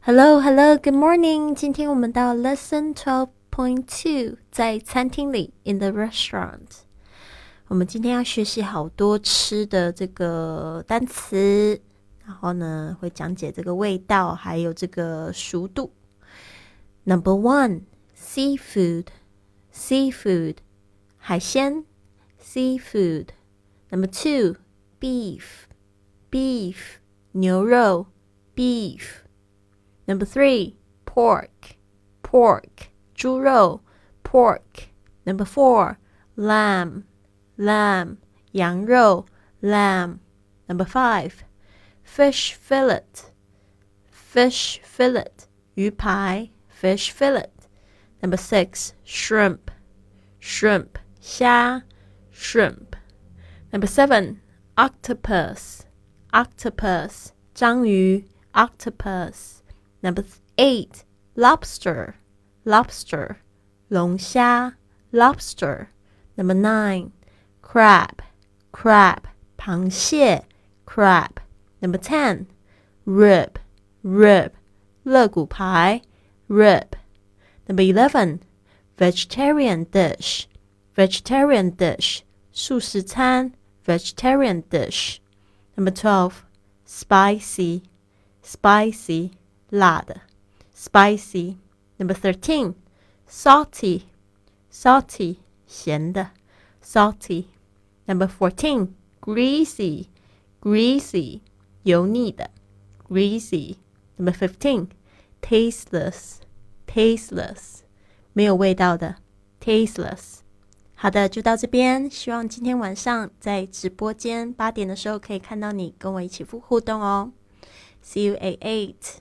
Hello, hello, good morning. 今天我们到 Lesson Twelve Point Two，在餐厅里 in the restaurant。我们今天要学习好多吃的这个单词，然后呢会讲解这个味道，还有这个熟度。Number one, seafood, seafood，海鲜，seafood。Number two, beef, beef，牛肉，beef。 Number three, pork, pork, 猪肉 pork. Number four, lamb, lamb, 羊肉 lamb. Number five, fish fillet, fish fillet, 鱼排 fish fillet. Number six, shrimp, shrimp, 虾 shrimp. Number seven, octopus, octopus, 章鱼 octopus. Number eight, lobster, lobster, 龙虾 lobster. Number nine, crab, crab, 螃蟹 crab. Number ten, rib, rib, 肋骨排 rib. Number eleven, vegetarian dish, vegetarian dish, 素食餐 vegetarian dish. Number twelve, spicy, spicy, 辣的 spicy. Number thirteen, salty, salty, 咸的 salty. Number fourteen, greasy, greasy, 油腻的 greasy. Number fifteen, tasteless, tasteless, 没有味道的 tasteless. 好的，就到这边。希望今天晚上在直播间八点的时候可以看到你，跟我一起互互动哦。See you at eight.